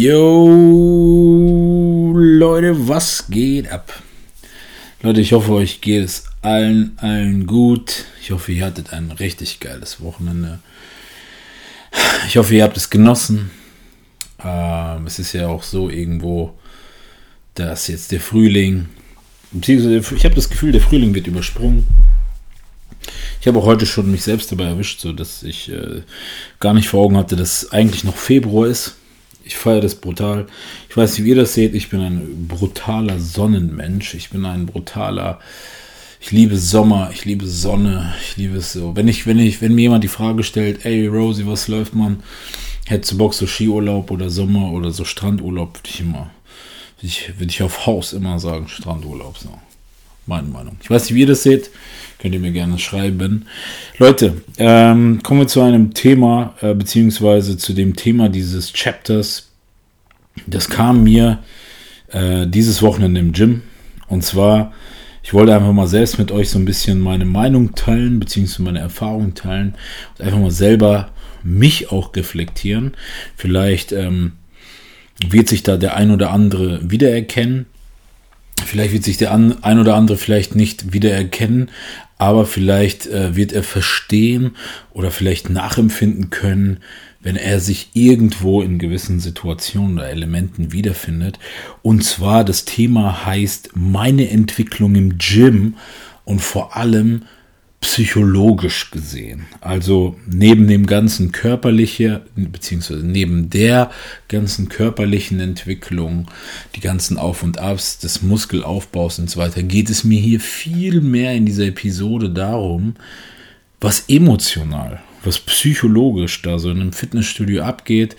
Yo, Leute, was geht ab? Leute, ich hoffe, euch geht es allen, allen gut. Ich hoffe, ihr hattet ein richtig geiles Wochenende. Ich hoffe, ihr habt es genossen. Ähm, es ist ja auch so irgendwo, dass jetzt der Frühling, beziehungsweise ich habe das Gefühl, der Frühling wird übersprungen. Ich habe auch heute schon mich selbst dabei erwischt, so dass ich äh, gar nicht vor Augen hatte, dass eigentlich noch Februar ist. Ich feiere das brutal. Ich weiß nicht, wie ihr das seht. Ich bin ein brutaler Sonnenmensch. Ich bin ein brutaler. Ich liebe Sommer. Ich liebe Sonne. Ich liebe es so. Wenn ich, wenn ich, wenn mir jemand die Frage stellt, ey Rosie, was läuft man? Hättest du Bock so Skiurlaub oder Sommer oder so Strandurlaub? Würde ich immer, würde ich, würde ich auf Haus immer sagen Strandurlaub. So. Meine Meinung. Ich weiß nicht, wie ihr das seht. Könnt ihr mir gerne schreiben. Leute, ähm, kommen wir zu einem Thema, äh, beziehungsweise zu dem Thema dieses Chapters. Das kam mir äh, dieses Wochenende im Gym. Und zwar, ich wollte einfach mal selbst mit euch so ein bisschen meine Meinung teilen, beziehungsweise meine Erfahrung teilen und einfach mal selber mich auch reflektieren. Vielleicht ähm, wird sich da der ein oder andere wiedererkennen. Vielleicht wird sich der ein oder andere vielleicht nicht wiedererkennen, aber vielleicht äh, wird er verstehen oder vielleicht nachempfinden können, wenn er sich irgendwo in gewissen Situationen oder Elementen wiederfindet. Und zwar das Thema heißt meine Entwicklung im Gym und vor allem psychologisch gesehen. Also neben dem ganzen körperlichen, beziehungsweise neben der ganzen körperlichen Entwicklung, die ganzen Auf und Abs des Muskelaufbaus und so weiter, geht es mir hier viel mehr in dieser Episode darum, was emotional, was psychologisch da so in einem Fitnessstudio abgeht,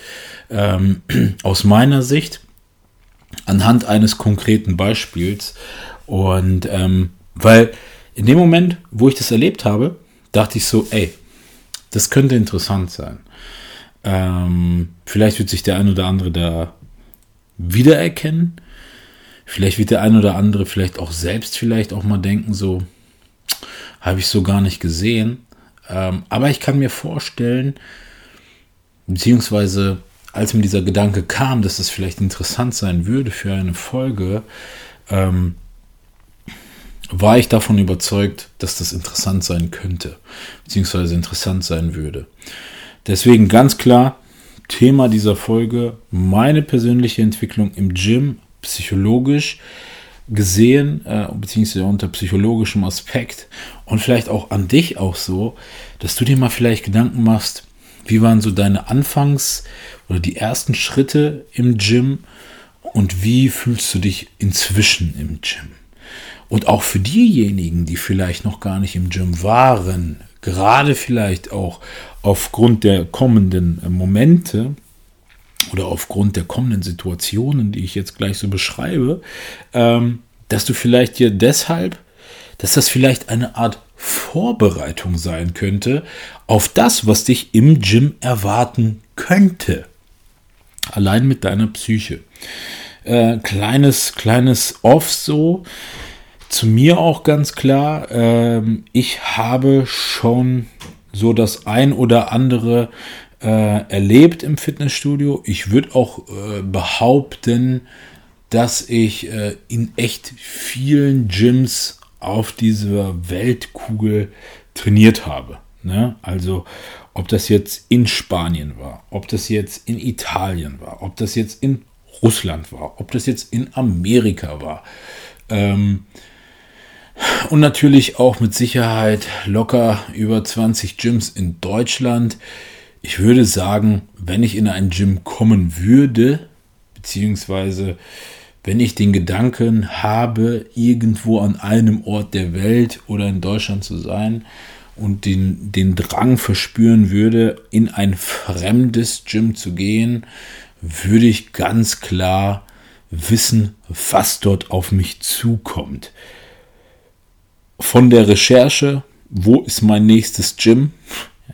ähm, aus meiner Sicht, anhand eines konkreten Beispiels. Und ähm, weil in dem Moment, wo ich das erlebt habe, dachte ich so, ey, das könnte interessant sein. Ähm, vielleicht wird sich der ein oder andere da wiedererkennen. Vielleicht wird der ein oder andere vielleicht auch selbst vielleicht auch mal denken, so habe ich so gar nicht gesehen. Ähm, aber ich kann mir vorstellen, beziehungsweise als mir dieser Gedanke kam, dass das vielleicht interessant sein würde für eine Folge, ähm, war ich davon überzeugt, dass das interessant sein könnte, beziehungsweise interessant sein würde. Deswegen ganz klar, Thema dieser Folge, meine persönliche Entwicklung im Gym, psychologisch gesehen, äh, beziehungsweise unter psychologischem Aspekt und vielleicht auch an dich auch so, dass du dir mal vielleicht Gedanken machst, wie waren so deine Anfangs- oder die ersten Schritte im Gym und wie fühlst du dich inzwischen im Gym? Und auch für diejenigen, die vielleicht noch gar nicht im Gym waren, gerade vielleicht auch aufgrund der kommenden Momente oder aufgrund der kommenden Situationen, die ich jetzt gleich so beschreibe, ähm, dass du vielleicht dir deshalb, dass das vielleicht eine Art Vorbereitung sein könnte auf das, was dich im Gym erwarten könnte. Allein mit deiner Psyche. Äh, kleines, kleines Off so zu mir auch ganz klar, ähm, ich habe schon so das ein oder andere äh, erlebt im Fitnessstudio. Ich würde auch äh, behaupten, dass ich äh, in echt vielen Gyms auf dieser Weltkugel trainiert habe. Ne? Also ob das jetzt in Spanien war, ob das jetzt in Italien war, ob das jetzt in Russland war, ob das jetzt in Amerika war. Ähm, und natürlich auch mit Sicherheit locker über 20 Gyms in Deutschland. Ich würde sagen, wenn ich in ein Gym kommen würde, beziehungsweise wenn ich den Gedanken habe, irgendwo an einem Ort der Welt oder in Deutschland zu sein und den, den Drang verspüren würde, in ein fremdes Gym zu gehen, würde ich ganz klar wissen, was dort auf mich zukommt. Von der Recherche, wo ist mein nächstes Gym?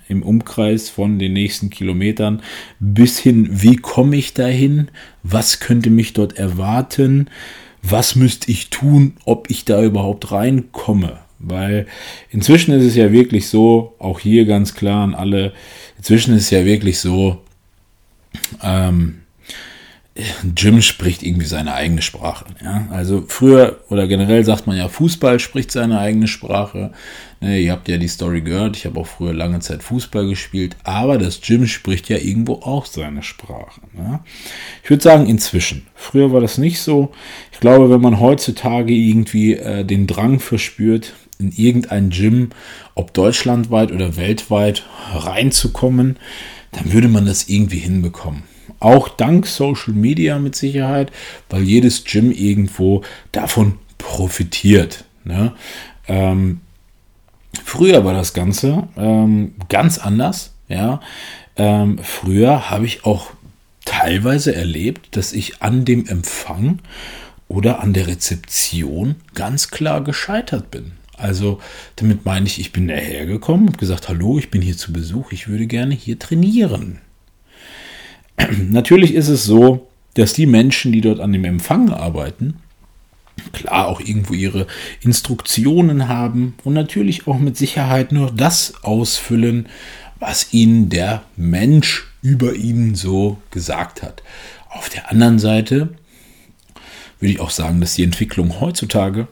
Im Umkreis von den nächsten Kilometern, bis hin, wie komme ich dahin, was könnte mich dort erwarten, was müsste ich tun, ob ich da überhaupt reinkomme. Weil inzwischen ist es ja wirklich so, auch hier ganz klar an alle, inzwischen ist es ja wirklich so, ähm, Jim spricht irgendwie seine eigene Sprache. Ja? Also früher oder generell sagt man ja, Fußball spricht seine eigene Sprache. Ne, ihr habt ja die Story gehört, ich habe auch früher lange Zeit Fußball gespielt, aber das Gym spricht ja irgendwo auch seine Sprache. Ne? Ich würde sagen, inzwischen. Früher war das nicht so. Ich glaube, wenn man heutzutage irgendwie äh, den Drang verspürt, in irgendein Gym, ob deutschlandweit oder weltweit, reinzukommen, dann würde man das irgendwie hinbekommen. Auch dank Social Media mit Sicherheit, weil jedes Gym irgendwo davon profitiert. Ne? Ähm, früher war das Ganze ähm, ganz anders. Ja? Ähm, früher habe ich auch teilweise erlebt, dass ich an dem Empfang oder an der Rezeption ganz klar gescheitert bin. Also damit meine ich, ich bin dahergekommen und gesagt, hallo, ich bin hier zu Besuch, ich würde gerne hier trainieren. Natürlich ist es so, dass die Menschen, die dort an dem Empfang arbeiten, klar auch irgendwo ihre Instruktionen haben und natürlich auch mit Sicherheit nur das ausfüllen, was ihnen der Mensch über ihnen so gesagt hat. Auf der anderen Seite würde ich auch sagen, dass die Entwicklung heutzutage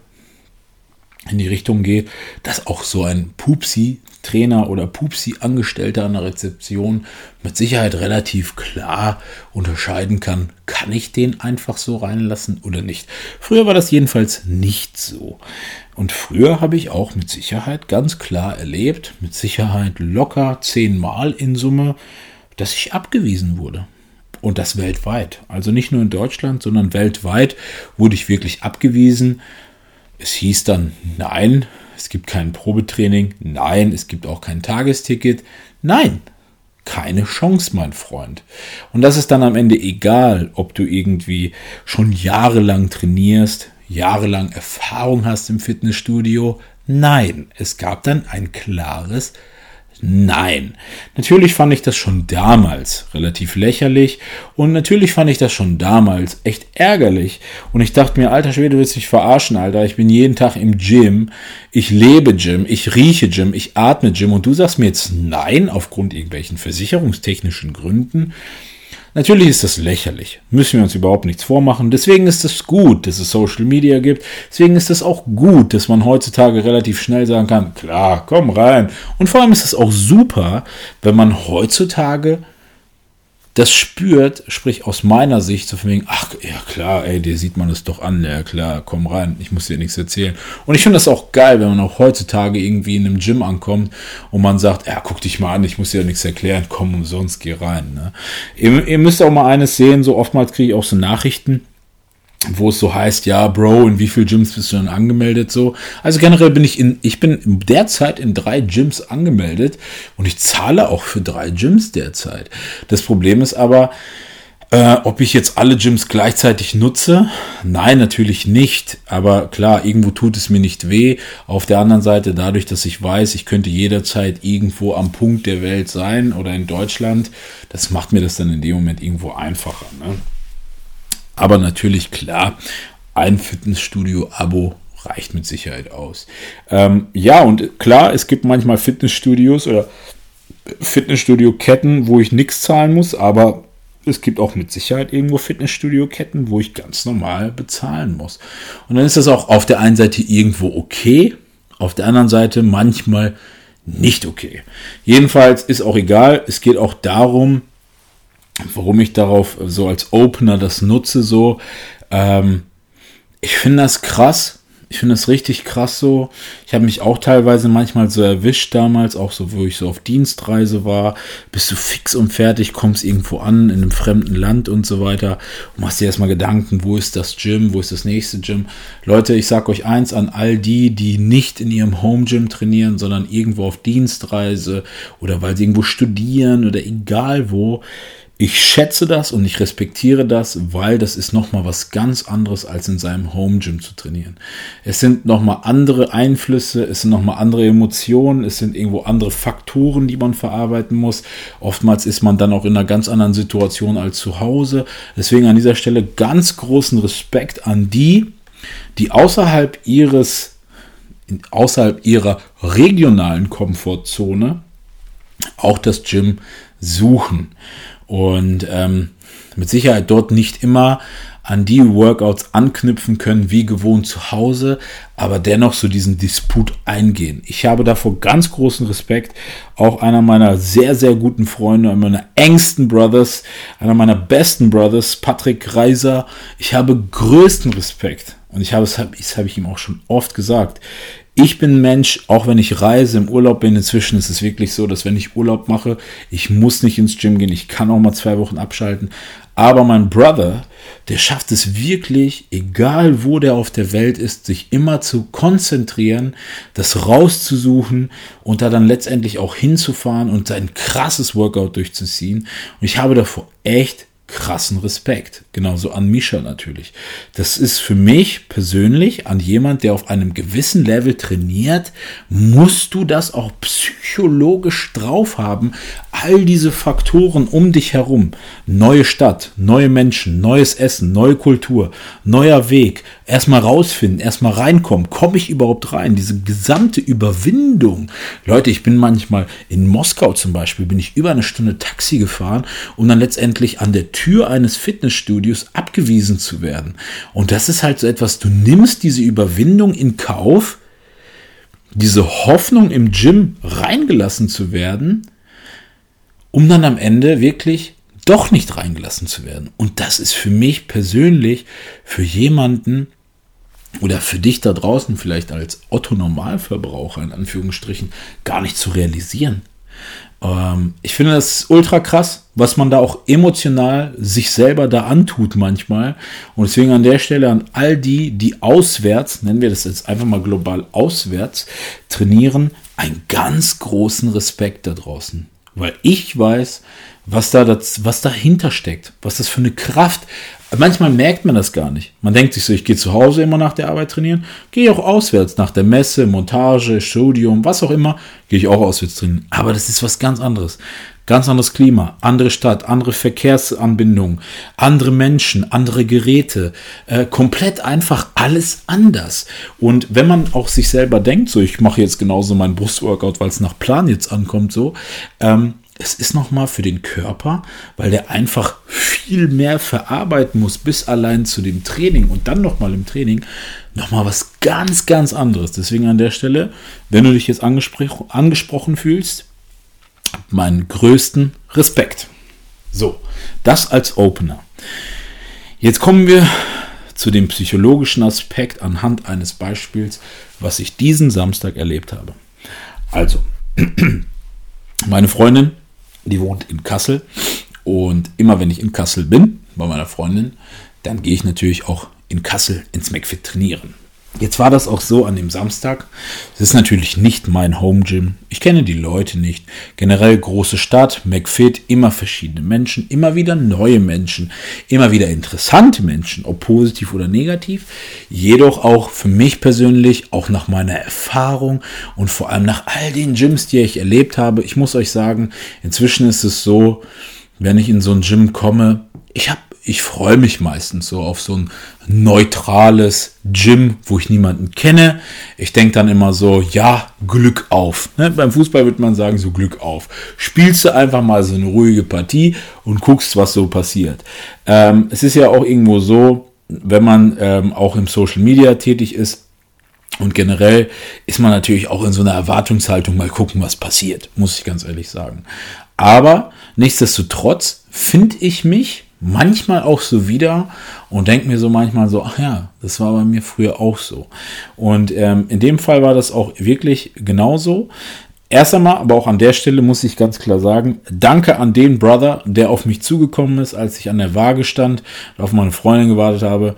in die Richtung geht, dass auch so ein Pupsi-Trainer oder Pupsi-Angestellter an der Rezeption mit Sicherheit relativ klar unterscheiden kann, kann ich den einfach so reinlassen oder nicht. Früher war das jedenfalls nicht so. Und früher habe ich auch mit Sicherheit ganz klar erlebt, mit Sicherheit locker zehnmal in Summe, dass ich abgewiesen wurde. Und das weltweit. Also nicht nur in Deutschland, sondern weltweit wurde ich wirklich abgewiesen es hieß dann, nein, es gibt kein Probetraining, nein, es gibt auch kein Tagesticket, nein, keine Chance, mein Freund. Und das ist dann am Ende egal, ob du irgendwie schon jahrelang trainierst, jahrelang Erfahrung hast im Fitnessstudio. Nein, es gab dann ein klares Nein. Natürlich fand ich das schon damals relativ lächerlich und natürlich fand ich das schon damals echt ärgerlich. Und ich dachte mir, alter Schwede, du willst mich verarschen, Alter. Ich bin jeden Tag im Gym. Ich lebe Gym. Ich rieche Gym. Ich atme Gym. Und du sagst mir jetzt nein aufgrund irgendwelchen versicherungstechnischen Gründen. Natürlich ist das lächerlich. Müssen wir uns überhaupt nichts vormachen. Deswegen ist es gut, dass es Social Media gibt. Deswegen ist es auch gut, dass man heutzutage relativ schnell sagen kann, klar, komm rein. Und vor allem ist es auch super, wenn man heutzutage das spürt, sprich aus meiner Sicht, so von wegen, ach, ja klar, ey, dir sieht man es doch an, ja klar, komm rein, ich muss dir nichts erzählen. Und ich finde das auch geil, wenn man auch heutzutage irgendwie in einem Gym ankommt und man sagt, ja, guck dich mal an, ich muss dir nichts erklären, komm umsonst, geh rein. Ne? Ihr, ihr müsst auch mal eines sehen, so oftmals kriege ich auch so Nachrichten, wo es so heißt, ja, Bro, in wie viel Gyms bist du denn angemeldet? So, also generell bin ich in, ich bin derzeit in drei Gyms angemeldet und ich zahle auch für drei Gyms derzeit. Das Problem ist aber, äh, ob ich jetzt alle Gyms gleichzeitig nutze? Nein, natürlich nicht. Aber klar, irgendwo tut es mir nicht weh. Auf der anderen Seite, dadurch, dass ich weiß, ich könnte jederzeit irgendwo am Punkt der Welt sein oder in Deutschland, das macht mir das dann in dem Moment irgendwo einfacher. Ne? Aber natürlich klar, ein Fitnessstudio-Abo reicht mit Sicherheit aus. Ähm, ja, und klar, es gibt manchmal Fitnessstudios oder Fitnessstudio-Ketten, wo ich nichts zahlen muss, aber es gibt auch mit Sicherheit irgendwo Fitnessstudio-Ketten, wo ich ganz normal bezahlen muss. Und dann ist das auch auf der einen Seite irgendwo okay, auf der anderen Seite manchmal nicht okay. Jedenfalls ist auch egal, es geht auch darum, warum ich darauf so als Opener das nutze, so, ähm, ich finde das krass. Ich finde das richtig krass so. Ich habe mich auch teilweise manchmal so erwischt damals, auch so, wo ich so auf Dienstreise war. Bist du fix und fertig, kommst irgendwo an in einem fremden Land und so weiter und machst dir erstmal Gedanken, wo ist das Gym, wo ist das nächste Gym. Leute, ich sag euch eins an all die, die nicht in ihrem Home Gym trainieren, sondern irgendwo auf Dienstreise oder weil sie irgendwo studieren oder egal wo Ich schätze das und ich respektiere das, weil das ist nochmal was ganz anderes, als in seinem Home Gym zu trainieren. Es sind nochmal andere Einflüsse, es sind nochmal andere Emotionen, es sind irgendwo andere Faktoren, die man verarbeiten muss. Oftmals ist man dann auch in einer ganz anderen Situation als zu Hause. Deswegen an dieser Stelle ganz großen Respekt an die, die außerhalb ihres, außerhalb ihrer regionalen Komfortzone auch das Gym suchen und ähm, mit Sicherheit dort nicht immer an die Workouts anknüpfen können wie gewohnt zu Hause, aber dennoch so diesen Disput eingehen. Ich habe davor ganz großen Respekt. Auch einer meiner sehr, sehr guten Freunde, einer meiner engsten Brothers, einer meiner besten Brothers, Patrick Reiser. Ich habe größten Respekt. Und ich habe es, das habe ich ihm auch schon oft gesagt ich bin Mensch, auch wenn ich reise, im Urlaub bin, inzwischen ist es wirklich so, dass wenn ich Urlaub mache, ich muss nicht ins Gym gehen, ich kann auch mal zwei Wochen abschalten. Aber mein Brother, der schafft es wirklich, egal wo der auf der Welt ist, sich immer zu konzentrieren, das rauszusuchen und da dann letztendlich auch hinzufahren und sein krasses Workout durchzuziehen. Und ich habe davor echt krassen Respekt. Genauso an Misha natürlich. Das ist für mich persönlich an jemand, der auf einem gewissen Level trainiert, musst du das auch psychologisch drauf haben. All diese Faktoren um dich herum. Neue Stadt, neue Menschen, neues Essen, neue Kultur, neuer Weg. Erstmal rausfinden, erstmal reinkommen. Komme ich überhaupt rein? Diese gesamte Überwindung. Leute, ich bin manchmal in Moskau zum Beispiel, bin ich über eine Stunde Taxi gefahren und dann letztendlich an der Tür eines Fitnessstudios abgewiesen zu werden. Und das ist halt so etwas, du nimmst diese Überwindung in Kauf, diese Hoffnung im Gym reingelassen zu werden, um dann am Ende wirklich doch nicht reingelassen zu werden. Und das ist für mich persönlich, für jemanden oder für dich da draußen vielleicht als Otto Normalverbraucher in Anführungsstrichen gar nicht zu realisieren. Ähm, ich finde das ultra krass, was man da auch emotional sich selber da antut manchmal. Und deswegen an der Stelle an all die, die auswärts, nennen wir das jetzt einfach mal global auswärts, trainieren, einen ganz großen Respekt da draußen. Weil ich weiß, was da das, was dahinter steckt, was das für eine Kraft. Manchmal merkt man das gar nicht. Man denkt sich so, ich gehe zu Hause immer nach der Arbeit trainieren, gehe auch auswärts nach der Messe, Montage, Studium, was auch immer, gehe ich auch auswärts trainieren. Aber das ist was ganz anderes. Ganz anderes Klima, andere Stadt, andere Verkehrsanbindungen, andere Menschen, andere Geräte, äh, komplett einfach alles anders. Und wenn man auch sich selber denkt, so ich mache jetzt genauso mein Brustworkout, weil es nach Plan jetzt ankommt, so, ähm, es ist nochmal für den Körper, weil der einfach viel mehr verarbeiten muss, bis allein zu dem Training und dann nochmal im Training, nochmal was ganz, ganz anderes. Deswegen an der Stelle, wenn du dich jetzt angespro angesprochen fühlst, meinen größten Respekt. So, das als Opener. Jetzt kommen wir zu dem psychologischen Aspekt anhand eines Beispiels, was ich diesen Samstag erlebt habe. Also, meine Freundin die wohnt in Kassel. Und immer wenn ich in Kassel bin, bei meiner Freundin, dann gehe ich natürlich auch in Kassel ins McFit trainieren. Jetzt war das auch so an dem Samstag. Es ist natürlich nicht mein Home Gym. Ich kenne die Leute nicht. Generell große Stadt, McFit, immer verschiedene Menschen, immer wieder neue Menschen, immer wieder interessante Menschen, ob positiv oder negativ. Jedoch auch für mich persönlich, auch nach meiner Erfahrung und vor allem nach all den Gyms, die ich erlebt habe. Ich muss euch sagen, inzwischen ist es so, wenn ich in so ein Gym komme, ich habe ich freue mich meistens so auf so ein neutrales Gym, wo ich niemanden kenne. Ich denke dann immer so, ja, Glück auf. Ne? Beim Fußball würde man sagen, so Glück auf. Spielst du einfach mal so eine ruhige Partie und guckst, was so passiert. Ähm, es ist ja auch irgendwo so, wenn man ähm, auch im Social Media tätig ist, und generell ist man natürlich auch in so einer Erwartungshaltung, mal gucken, was passiert, muss ich ganz ehrlich sagen. Aber nichtsdestotrotz finde ich mich manchmal auch so wieder und denke mir so manchmal so, ach ja, das war bei mir früher auch so. Und ähm, in dem Fall war das auch wirklich genauso. Erst einmal, aber auch an der Stelle muss ich ganz klar sagen, danke an den Brother, der auf mich zugekommen ist, als ich an der Waage stand und auf meine Freundin gewartet habe.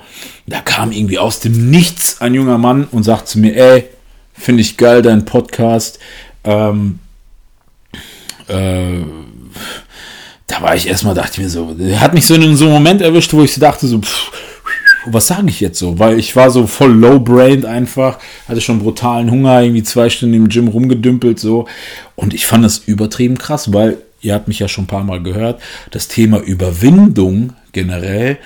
Da kam irgendwie aus dem Nichts ein junger Mann und sagt zu mir, ey, finde ich geil, dein Podcast. Ähm, äh, da war ich erstmal, dachte ich mir so, hat mich so in so einem Moment erwischt, wo ich so dachte, so, pff, was sage ich jetzt so? Weil ich war so voll low-brained einfach, hatte schon brutalen Hunger, irgendwie zwei Stunden im Gym rumgedümpelt so. Und ich fand das übertrieben krass, weil ihr habt mich ja schon ein paar Mal gehört, das Thema Überwindung generell,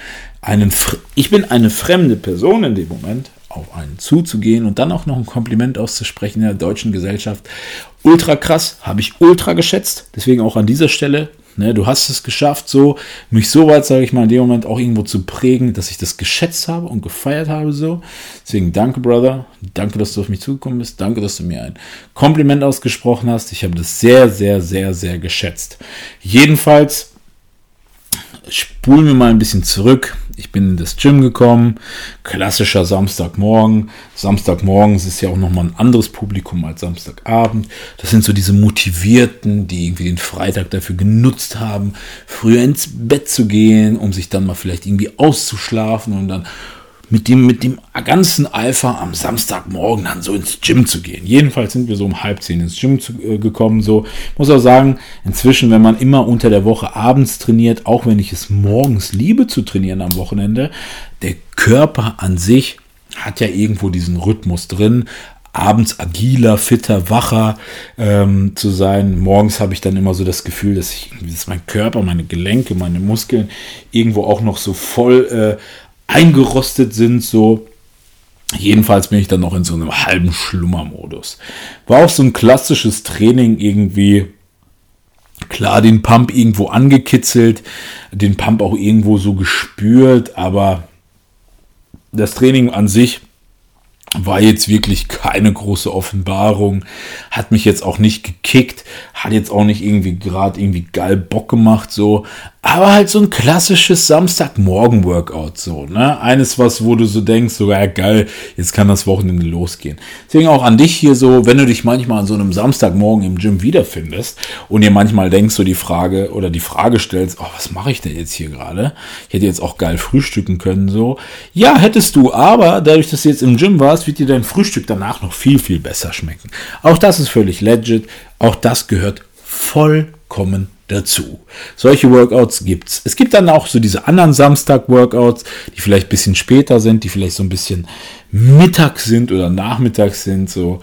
einen, ich bin eine fremde Person in dem Moment, auf einen zuzugehen und dann auch noch ein Kompliment auszusprechen in der deutschen Gesellschaft. Ultra krass, habe ich ultra geschätzt. Deswegen auch an dieser Stelle Ne, du hast es geschafft, so mich so weit, sage ich mal, in dem Moment auch irgendwo zu prägen, dass ich das geschätzt habe und gefeiert habe. So, deswegen danke, Brother, danke, dass du auf mich zugekommen bist, danke, dass du mir ein Kompliment ausgesprochen hast. Ich habe das sehr, sehr, sehr, sehr geschätzt. Jedenfalls spulen wir mal ein bisschen zurück. Ich bin in das Gym gekommen, klassischer Samstagmorgen. Samstagmorgens ist ja auch nochmal ein anderes Publikum als Samstagabend. Das sind so diese Motivierten, die irgendwie den Freitag dafür genutzt haben, früher ins Bett zu gehen, um sich dann mal vielleicht irgendwie auszuschlafen und dann mit dem, mit dem ganzen Alpha am Samstagmorgen dann so ins Gym zu gehen. Jedenfalls sind wir so um halb zehn ins Gym zu, äh, gekommen. So muss auch sagen, inzwischen, wenn man immer unter der Woche abends trainiert, auch wenn ich es morgens liebe zu trainieren am Wochenende, der Körper an sich hat ja irgendwo diesen Rhythmus drin abends agiler, fitter, wacher ähm, zu sein. Morgens habe ich dann immer so das Gefühl, dass ich, dass mein Körper, meine Gelenke, meine Muskeln irgendwo auch noch so voll äh, eingerostet sind, so. Jedenfalls bin ich dann noch in so einem halben Schlummermodus. War auch so ein klassisches Training irgendwie. Klar, den Pump irgendwo angekitzelt, den Pump auch irgendwo so gespürt, aber das Training an sich war jetzt wirklich keine große Offenbarung, hat mich jetzt auch nicht gekickt, hat jetzt auch nicht irgendwie gerade irgendwie geil Bock gemacht, so, aber halt so ein klassisches Samstagmorgen-Workout, so, ne? Eines, was, wo du so denkst, so, ja, geil, jetzt kann das Wochenende losgehen. Deswegen auch an dich hier so, wenn du dich manchmal an so einem Samstagmorgen im Gym wiederfindest und dir manchmal denkst, so die Frage oder die Frage stellst, oh, was mache ich denn jetzt hier gerade? Ich hätte jetzt auch geil frühstücken können, so. Ja, hättest du, aber dadurch, dass du jetzt im Gym warst, wird dir dein Frühstück danach noch viel, viel besser schmecken. Auch das ist völlig legit. Auch das gehört vollkommen dazu. Solche Workouts gibt's. Es gibt dann auch so diese anderen Samstag-Workouts, die vielleicht ein bisschen später sind, die vielleicht so ein bisschen Mittag sind oder nachmittags sind, so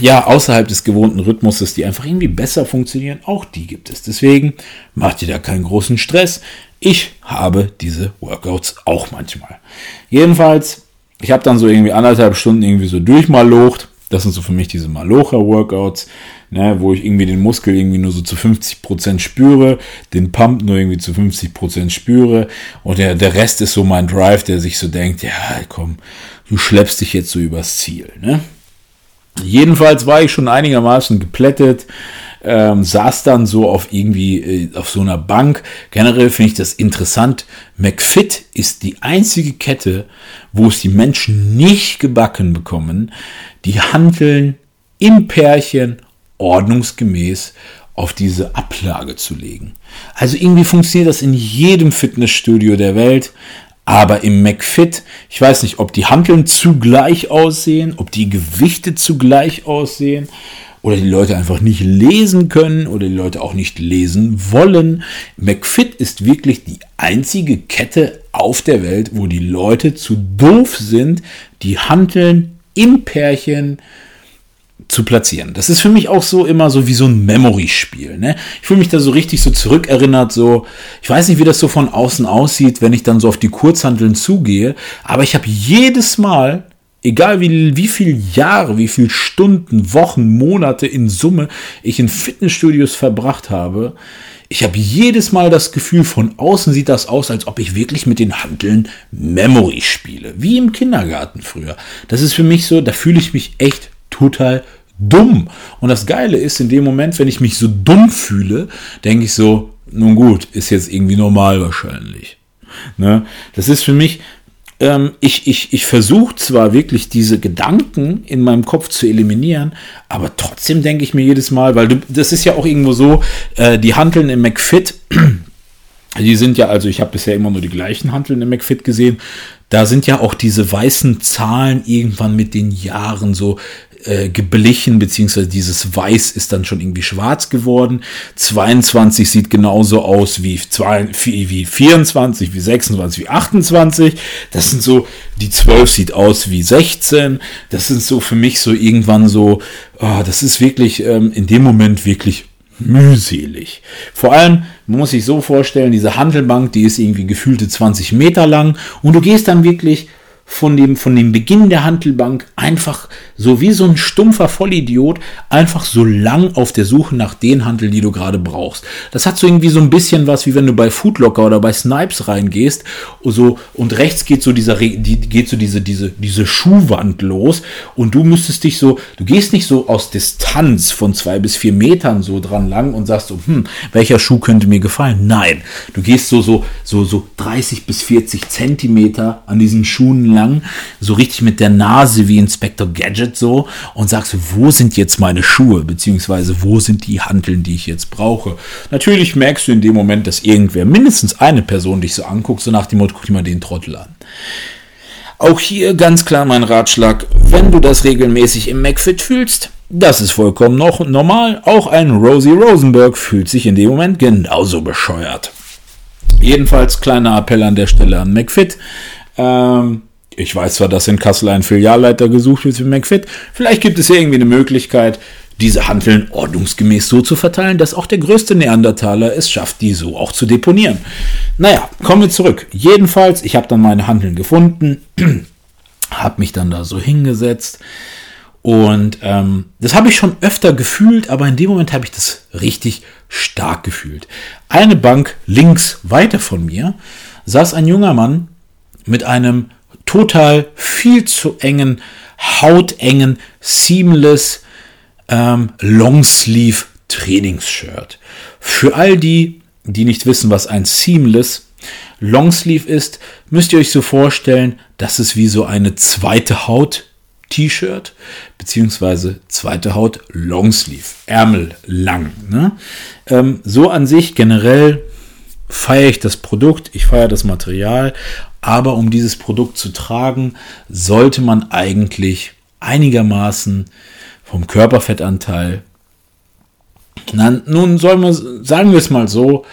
ja, außerhalb des gewohnten Rhythmuses, die einfach irgendwie besser funktionieren, auch die gibt es. Deswegen macht ihr da keinen großen Stress. Ich habe diese Workouts auch manchmal. Jedenfalls, ich habe dann so irgendwie anderthalb Stunden irgendwie so durchmalocht. Das sind so für mich diese Malocha-Workouts ne, wo ich irgendwie den Muskel irgendwie nur so zu 50 Prozent spüre, den Pump nur irgendwie zu 50 Prozent spüre und der, der Rest ist so mein Drive, der sich so denkt, ja, komm, du schleppst dich jetzt so übers Ziel. Ne? Jedenfalls war ich schon einigermaßen geplättet, ähm, saß dann so auf irgendwie äh, auf so einer Bank. Generell finde ich das interessant. McFit ist die einzige Kette, wo es die Menschen nicht gebacken bekommen, die Handeln im Pärchen ordnungsgemäß auf diese Ablage zu legen. Also irgendwie funktioniert das in jedem Fitnessstudio der Welt, aber im McFit, ich weiß nicht, ob die Hanteln zugleich aussehen, ob die Gewichte zugleich aussehen oder die Leute einfach nicht lesen können oder die Leute auch nicht lesen wollen. McFit ist wirklich die einzige Kette auf der Welt, wo die Leute zu doof sind, die Hanteln im Pärchen zu platzieren. Das ist für mich auch so immer so wie so ein Memory-Spiel. Ne? Ich fühle mich da so richtig so zurückerinnert, so, ich weiß nicht, wie das so von außen aussieht, wenn ich dann so auf die Kurzhanteln zugehe, aber ich habe jedes Mal, egal wie, wie viel Jahre, wie viel Stunden, Wochen, Monate in Summe ich in Fitnessstudios verbracht habe, ich habe jedes Mal das Gefühl, von außen sieht das aus, als ob ich wirklich mit den Handeln Memory spiele. Wie im Kindergarten früher. Das ist für mich so, da fühle ich mich echt total dumm. Und das Geile ist, in dem Moment, wenn ich mich so dumm fühle, denke ich so, nun gut, ist jetzt irgendwie normal wahrscheinlich. Ne? Das ist für mich, ähm, ich, ich, ich versuche zwar wirklich diese Gedanken in meinem Kopf zu eliminieren, aber trotzdem denke ich mir jedes Mal, weil du, das ist ja auch irgendwo so, äh, die Handeln im McFit, die sind ja, also ich habe bisher immer nur die gleichen Handeln im McFit gesehen. Da sind ja auch diese weißen Zahlen irgendwann mit den Jahren so äh, geblichen, beziehungsweise dieses Weiß ist dann schon irgendwie schwarz geworden. 22 sieht genauso aus wie, zwei, wie 24, wie 26, wie 28. Das sind so, die 12 sieht aus wie 16. Das sind so für mich so irgendwann so, oh, das ist wirklich ähm, in dem Moment wirklich mühselig. Vor allem, man muss sich so vorstellen, diese Handelbank, die ist irgendwie gefühlte 20 Meter lang und du gehst dann wirklich von dem, von dem Beginn der Handelbank einfach so wie so ein stumpfer Vollidiot einfach so lang auf der Suche nach den Handeln, die du gerade brauchst. Das hat so irgendwie so ein bisschen was, wie wenn du bei Foodlocker oder bei Snipes reingehst und so und rechts geht so dieser die, geht so diese diese diese Schuhwand los und du müsstest dich so, du gehst nicht so aus Distanz von zwei bis vier Metern so dran lang und sagst so, hm, welcher Schuh könnte mir gefallen? Nein, du gehst so so so so 30 bis 40 Zentimeter an diesen Schuhen lang, so richtig mit der Nase wie Inspector Gadget so und sagst, wo sind jetzt meine Schuhe, beziehungsweise wo sind die Handeln, die ich jetzt brauche. Natürlich merkst du in dem Moment, dass irgendwer, mindestens eine Person dich so anguckt, so nach dem Motto, guck dir mal den Trottel an. Auch hier ganz klar mein Ratschlag, wenn du das regelmäßig im McFit fühlst, das ist vollkommen noch normal. Auch ein Rosie Rosenberg fühlt sich in dem Moment genauso bescheuert. Jedenfalls kleiner Appell an der Stelle an McFit. Ähm, ich weiß zwar, dass in Kassel ein Filialleiter gesucht wird für McFit. Vielleicht gibt es irgendwie eine Möglichkeit, diese Handeln ordnungsgemäß so zu verteilen, dass auch der größte Neandertaler es schafft, die so auch zu deponieren. Naja, kommen wir zurück. Jedenfalls, ich habe dann meine Handeln gefunden, habe mich dann da so hingesetzt und ähm, das habe ich schon öfter gefühlt, aber in dem Moment habe ich das richtig stark gefühlt. Eine Bank links weiter von mir saß ein junger Mann mit einem total viel zu engen, hautengen, seamless ähm, Longsleeve Trainingsshirt. Für all die, die nicht wissen, was ein seamless Longsleeve ist, müsst ihr euch so vorstellen, dass es wie so eine zweite Haut T-Shirt, beziehungsweise zweite Haut Longsleeve, Ärmel lang. Ne? Ähm, so an sich generell feiere ich das Produkt, ich feiere das Material, aber um dieses Produkt zu tragen, sollte man eigentlich einigermaßen vom Körperfettanteil, na, nun soll man, sagen wir es mal so,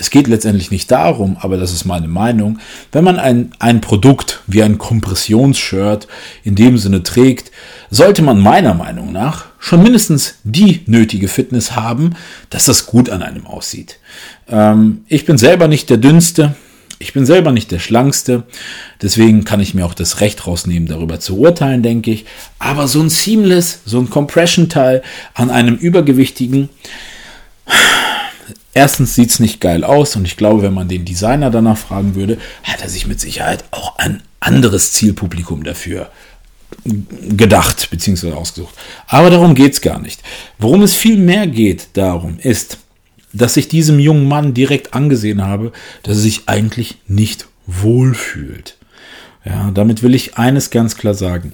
es geht letztendlich nicht darum, aber das ist meine Meinung, wenn man ein, ein Produkt wie ein Kompressionsshirt in dem Sinne trägt, sollte man meiner Meinung nach schon mindestens die nötige Fitness haben, dass das gut an einem aussieht. Ähm, ich bin selber nicht der dünnste, ich bin selber nicht der Schlankste, deswegen kann ich mir auch das Recht rausnehmen, darüber zu urteilen, denke ich. Aber so ein Seamless, so ein Compression-Teil an einem übergewichtigen, erstens sieht es nicht geil aus und ich glaube, wenn man den Designer danach fragen würde, hat er sich mit Sicherheit auch ein anderes Zielpublikum dafür gedacht bzw. ausgesucht. Aber darum geht es gar nicht. Worum es viel mehr geht, darum ist, dass ich diesem jungen Mann direkt angesehen habe, dass er sich eigentlich nicht wohlfühlt. Ja, damit will ich eines ganz klar sagen.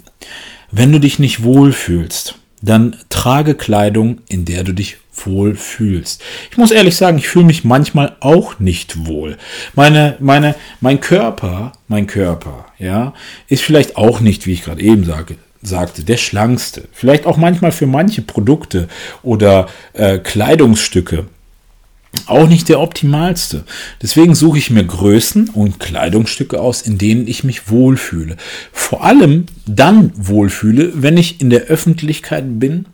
Wenn du dich nicht wohlfühlst, dann trage Kleidung, in der du dich wohl fühlst. Ich muss ehrlich sagen, ich fühle mich manchmal auch nicht wohl. Meine, meine, mein Körper, mein Körper, ja, ist vielleicht auch nicht, wie ich gerade eben sage, sagte, der schlankste. Vielleicht auch manchmal für manche Produkte oder äh, Kleidungsstücke auch nicht der optimalste. Deswegen suche ich mir Größen und Kleidungsstücke aus, in denen ich mich wohlfühle. Vor allem dann wohlfühle, wenn ich in der Öffentlichkeit bin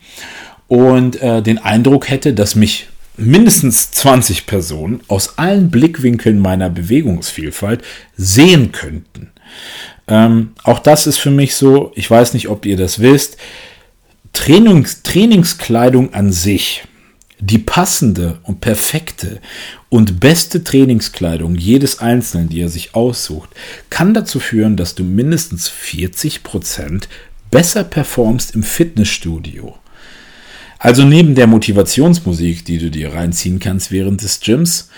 und äh, den Eindruck hätte, dass mich mindestens 20 Personen aus allen Blickwinkeln meiner Bewegungsvielfalt sehen könnten. Ähm, auch das ist für mich so, ich weiß nicht, ob ihr das wisst, Trainings, Trainingskleidung an sich die passende und perfekte und beste Trainingskleidung jedes Einzelnen, die er sich aussucht, kann dazu führen, dass du mindestens 40 Prozent besser performst im Fitnessstudio. Also neben der Motivationsmusik, die du dir reinziehen kannst während des Gyms,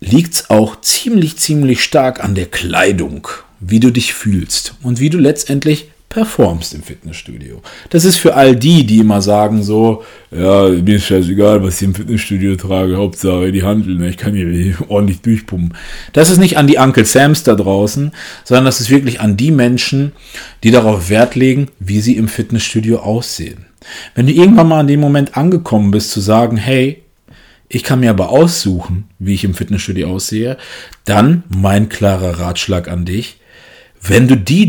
liegt es auch ziemlich, ziemlich stark an der Kleidung, wie du dich fühlst und wie du letztendlich performst im Fitnessstudio. Das ist für all die, die immer sagen so, ja, mir ist scheißegal, was ich im Fitnessstudio trage, Hauptsache die Handeln, ich kann hier ordentlich durchpumpen. Das ist nicht an die Uncle Sams da draußen, sondern das ist wirklich an die Menschen, die darauf Wert legen, wie sie im Fitnessstudio aussehen. Wenn du irgendwann mal an dem Moment angekommen bist, zu sagen, hey, ich kann mir aber aussuchen, wie ich im Fitnessstudio aussehe, dann mein klarer Ratschlag an dich. Wenn du die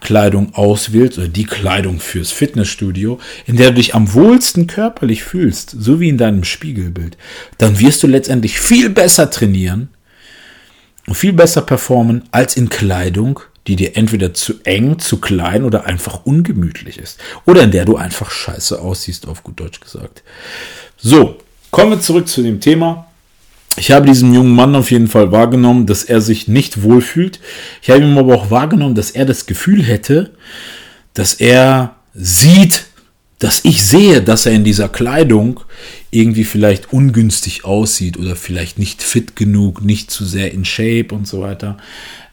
Gym-Kleidung auswählst oder die Kleidung fürs Fitnessstudio, in der du dich am wohlsten körperlich fühlst, so wie in deinem Spiegelbild, dann wirst du letztendlich viel besser trainieren und viel besser performen als in Kleidung, die dir entweder zu eng, zu klein oder einfach ungemütlich ist. Oder in der du einfach scheiße aussiehst, auf gut Deutsch gesagt. So, kommen wir zurück zu dem Thema. Ich habe diesen jungen Mann auf jeden Fall wahrgenommen, dass er sich nicht wohlfühlt. Ich habe ihm aber auch wahrgenommen, dass er das Gefühl hätte, dass er sieht, dass ich sehe, dass er in dieser Kleidung irgendwie vielleicht ungünstig aussieht oder vielleicht nicht fit genug, nicht zu sehr in Shape und so weiter.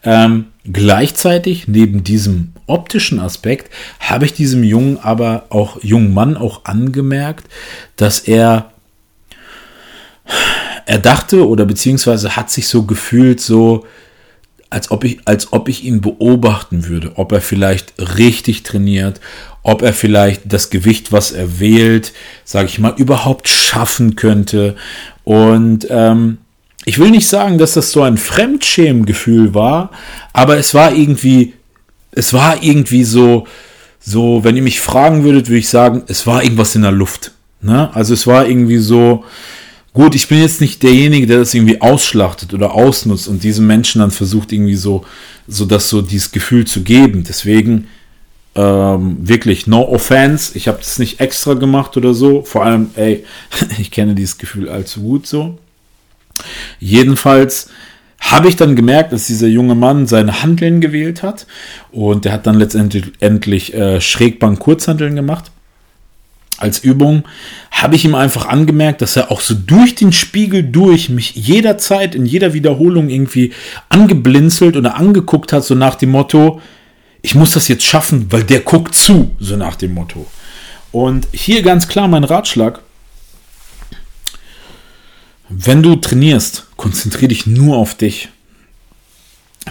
Ähm, gleichzeitig, neben diesem optischen Aspekt, habe ich diesem jungen, aber auch jungen Mann auch angemerkt, dass er, er dachte oder beziehungsweise hat sich so gefühlt, so, als ob ich, als ob ich ihn beobachten würde, ob er vielleicht richtig trainiert, ob er vielleicht das Gewicht, was er wählt, sage ich mal, überhaupt schaffen könnte. Und ähm, ich will nicht sagen, dass das so ein Fremdschämengefühl war, aber es war irgendwie, es war irgendwie so, so, wenn ihr mich fragen würdet, würde ich sagen, es war irgendwas in der Luft. Ne? Also es war irgendwie so, gut, ich bin jetzt nicht derjenige, der das irgendwie ausschlachtet oder ausnutzt und diesen Menschen dann versucht irgendwie so, so das so dieses Gefühl zu geben. Deswegen ähm, wirklich no offense. Ich habe das nicht extra gemacht oder so. Vor allem, ey, ich kenne dieses Gefühl allzu gut so. Jedenfalls habe ich dann gemerkt, dass dieser junge Mann seine Handeln gewählt hat und der hat dann letztendlich endlich äh, Schrägbank Kurzhandeln gemacht. Als Übung habe ich ihm einfach angemerkt, dass er auch so durch den Spiegel durch mich jederzeit in jeder Wiederholung irgendwie angeblinzelt oder angeguckt hat, so nach dem Motto, ich muss das jetzt schaffen, weil der guckt zu, so nach dem Motto. Und hier ganz klar mein Ratschlag, wenn du trainierst, konzentriere dich nur auf dich.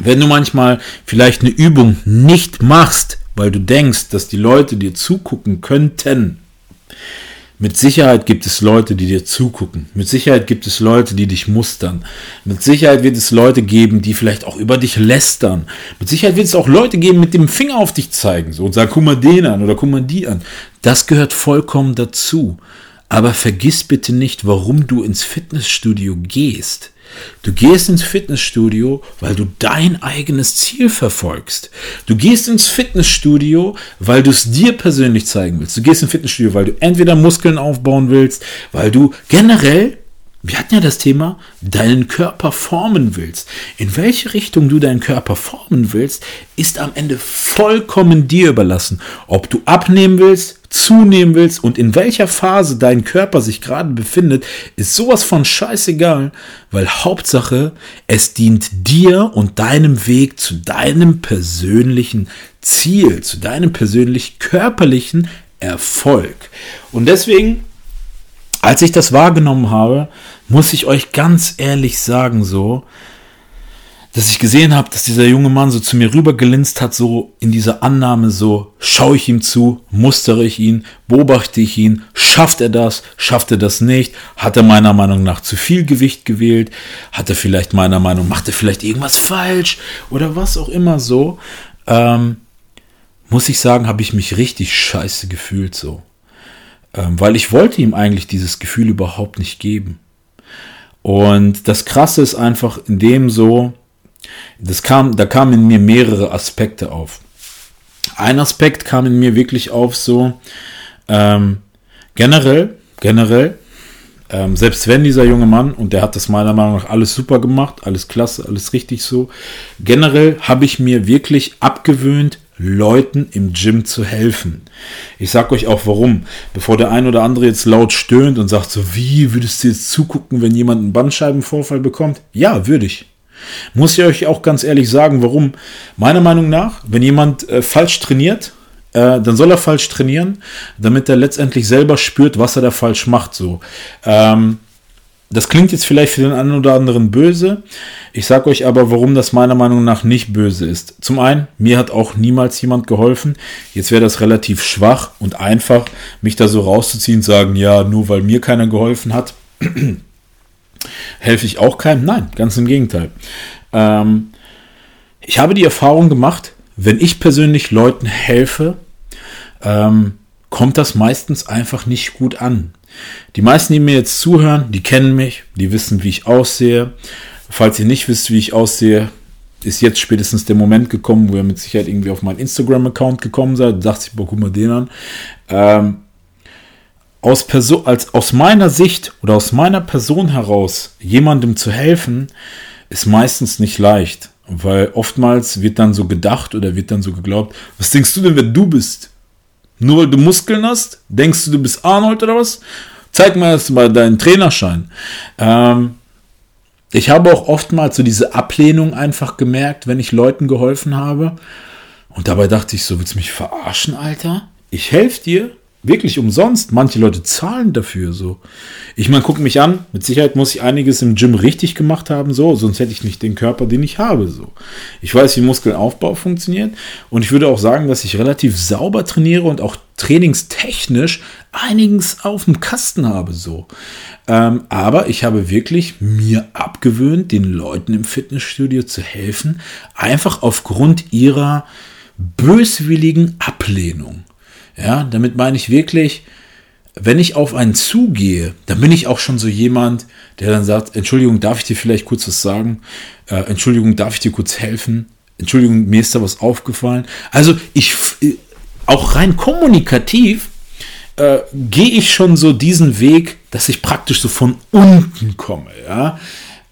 Wenn du manchmal vielleicht eine Übung nicht machst, weil du denkst, dass die Leute dir zugucken könnten, mit Sicherheit gibt es Leute, die dir zugucken. Mit Sicherheit gibt es Leute, die dich mustern. Mit Sicherheit wird es Leute geben, die vielleicht auch über dich lästern. Mit Sicherheit wird es auch Leute geben, mit dem Finger auf dich zeigen so, und sagen, guck mal den an oder guck mal die an. Das gehört vollkommen dazu. Aber vergiss bitte nicht, warum du ins Fitnessstudio gehst. Du gehst ins Fitnessstudio, weil du dein eigenes Ziel verfolgst. Du gehst ins Fitnessstudio, weil du es dir persönlich zeigen willst. Du gehst ins Fitnessstudio, weil du entweder Muskeln aufbauen willst, weil du generell wir hatten ja das Thema, deinen Körper formen willst. In welche Richtung du deinen Körper formen willst, ist am Ende vollkommen dir überlassen. Ob du abnehmen willst, zunehmen willst und in welcher Phase dein Körper sich gerade befindet, ist sowas von scheißegal, weil Hauptsache, es dient dir und deinem Weg zu deinem persönlichen Ziel, zu deinem persönlich körperlichen Erfolg. Und deswegen als ich das wahrgenommen habe, muss ich euch ganz ehrlich sagen, so, dass ich gesehen habe, dass dieser junge Mann so zu mir rübergelinst hat, so in dieser Annahme, so schaue ich ihm zu, mustere ich ihn, beobachte ich ihn, schafft er das, schafft er das nicht, hat er meiner Meinung nach zu viel Gewicht gewählt, hat er vielleicht meiner Meinung, macht er vielleicht irgendwas falsch oder was auch immer so, ähm, muss ich sagen, habe ich mich richtig scheiße gefühlt so. Ähm, weil ich wollte ihm eigentlich dieses Gefühl überhaupt nicht geben. Und das Krasse ist einfach in dem so, das kam, da kamen in mir mehrere Aspekte auf. Ein Aspekt kam in mir wirklich auf so, ähm, generell, generell, ähm, selbst wenn dieser junge Mann, und der hat das meiner Meinung nach alles super gemacht, alles klasse, alles richtig so, generell habe ich mir wirklich abgewöhnt, Leuten im Gym zu helfen. Ich sag euch auch warum. Bevor der ein oder andere jetzt laut stöhnt und sagt so, wie würdest du jetzt zugucken, wenn jemand einen Bandscheibenvorfall bekommt? Ja, würde ich. Muss ich euch auch ganz ehrlich sagen, warum? Meiner Meinung nach, wenn jemand äh, falsch trainiert, äh, dann soll er falsch trainieren, damit er letztendlich selber spürt, was er da falsch macht. So. Ähm, das klingt jetzt vielleicht für den einen oder anderen böse. Ich sage euch aber, warum das meiner Meinung nach nicht böse ist. Zum einen, mir hat auch niemals jemand geholfen. Jetzt wäre das relativ schwach und einfach, mich da so rauszuziehen und sagen, ja, nur weil mir keiner geholfen hat, helfe ich auch keinem. Nein, ganz im Gegenteil. Ähm, ich habe die Erfahrung gemacht, wenn ich persönlich Leuten helfe, ähm, kommt das meistens einfach nicht gut an. Die meisten, die mir jetzt zuhören, die kennen mich, die wissen, wie ich aussehe. Falls ihr nicht wisst, wie ich aussehe, ist jetzt spätestens der Moment gekommen, wo ihr mit Sicherheit irgendwie auf meinen Instagram-Account gekommen seid. Da dachte ich, boah, guck mal den an. Ähm, aus, Person, als, aus meiner Sicht oder aus meiner Person heraus jemandem zu helfen, ist meistens nicht leicht. Weil oftmals wird dann so gedacht oder wird dann so geglaubt, was denkst du denn, wer du bist? Nur weil du Muskeln hast, denkst du, du bist Arnold oder was? Zeig mir erst mal deinen Trainerschein. Ähm, ich habe auch oftmals so diese Ablehnung einfach gemerkt, wenn ich Leuten geholfen habe. Und dabei dachte ich so, willst du mich verarschen, Alter? Ich helfe dir, Wirklich umsonst. Manche Leute zahlen dafür so. Ich meine, guck mich an. Mit Sicherheit muss ich einiges im Gym richtig gemacht haben, so. Sonst hätte ich nicht den Körper, den ich habe, so. Ich weiß, wie Muskelaufbau funktioniert. Und ich würde auch sagen, dass ich relativ sauber trainiere und auch trainingstechnisch einiges auf dem Kasten habe, so. Ähm, aber ich habe wirklich mir abgewöhnt, den Leuten im Fitnessstudio zu helfen. Einfach aufgrund ihrer böswilligen Ablehnung. Ja, damit meine ich wirklich, wenn ich auf einen zugehe, dann bin ich auch schon so jemand, der dann sagt, Entschuldigung, darf ich dir vielleicht kurz was sagen? Äh, Entschuldigung, darf ich dir kurz helfen? Entschuldigung, mir ist da was aufgefallen. Also ich, auch rein kommunikativ, äh, gehe ich schon so diesen Weg, dass ich praktisch so von unten komme, ja.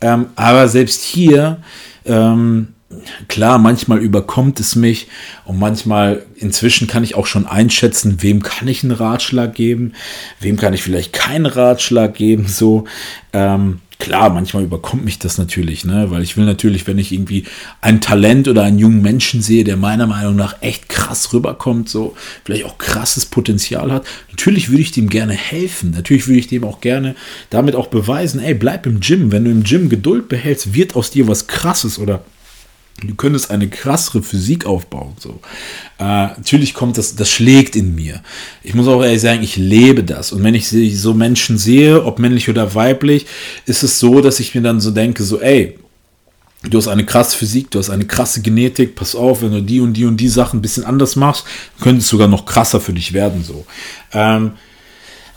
Ähm, aber selbst hier, ähm, klar, manchmal überkommt es mich und manchmal inzwischen kann ich auch schon einschätzen, wem kann ich einen Ratschlag geben, wem kann ich vielleicht keinen Ratschlag geben, so. Ähm, klar, manchmal überkommt mich das natürlich, ne, weil ich will natürlich, wenn ich irgendwie ein Talent oder einen jungen Menschen sehe, der meiner Meinung nach echt krass rüberkommt, so, vielleicht auch krasses Potenzial hat, natürlich würde ich dem gerne helfen. Natürlich würde ich dem auch gerne damit auch beweisen, ey, bleib im Gym. Wenn du im Gym Geduld behältst, wird aus dir was krasses oder Du könntest eine krassere Physik aufbauen. So. Äh, natürlich kommt das, das schlägt in mir. Ich muss auch ehrlich sagen, ich lebe das. Und wenn ich so Menschen sehe, ob männlich oder weiblich, ist es so, dass ich mir dann so denke, so, ey, du hast eine krasse Physik, du hast eine krasse Genetik, pass auf, wenn du die und die und die Sachen ein bisschen anders machst, könnte es sogar noch krasser für dich werden. So. Ähm,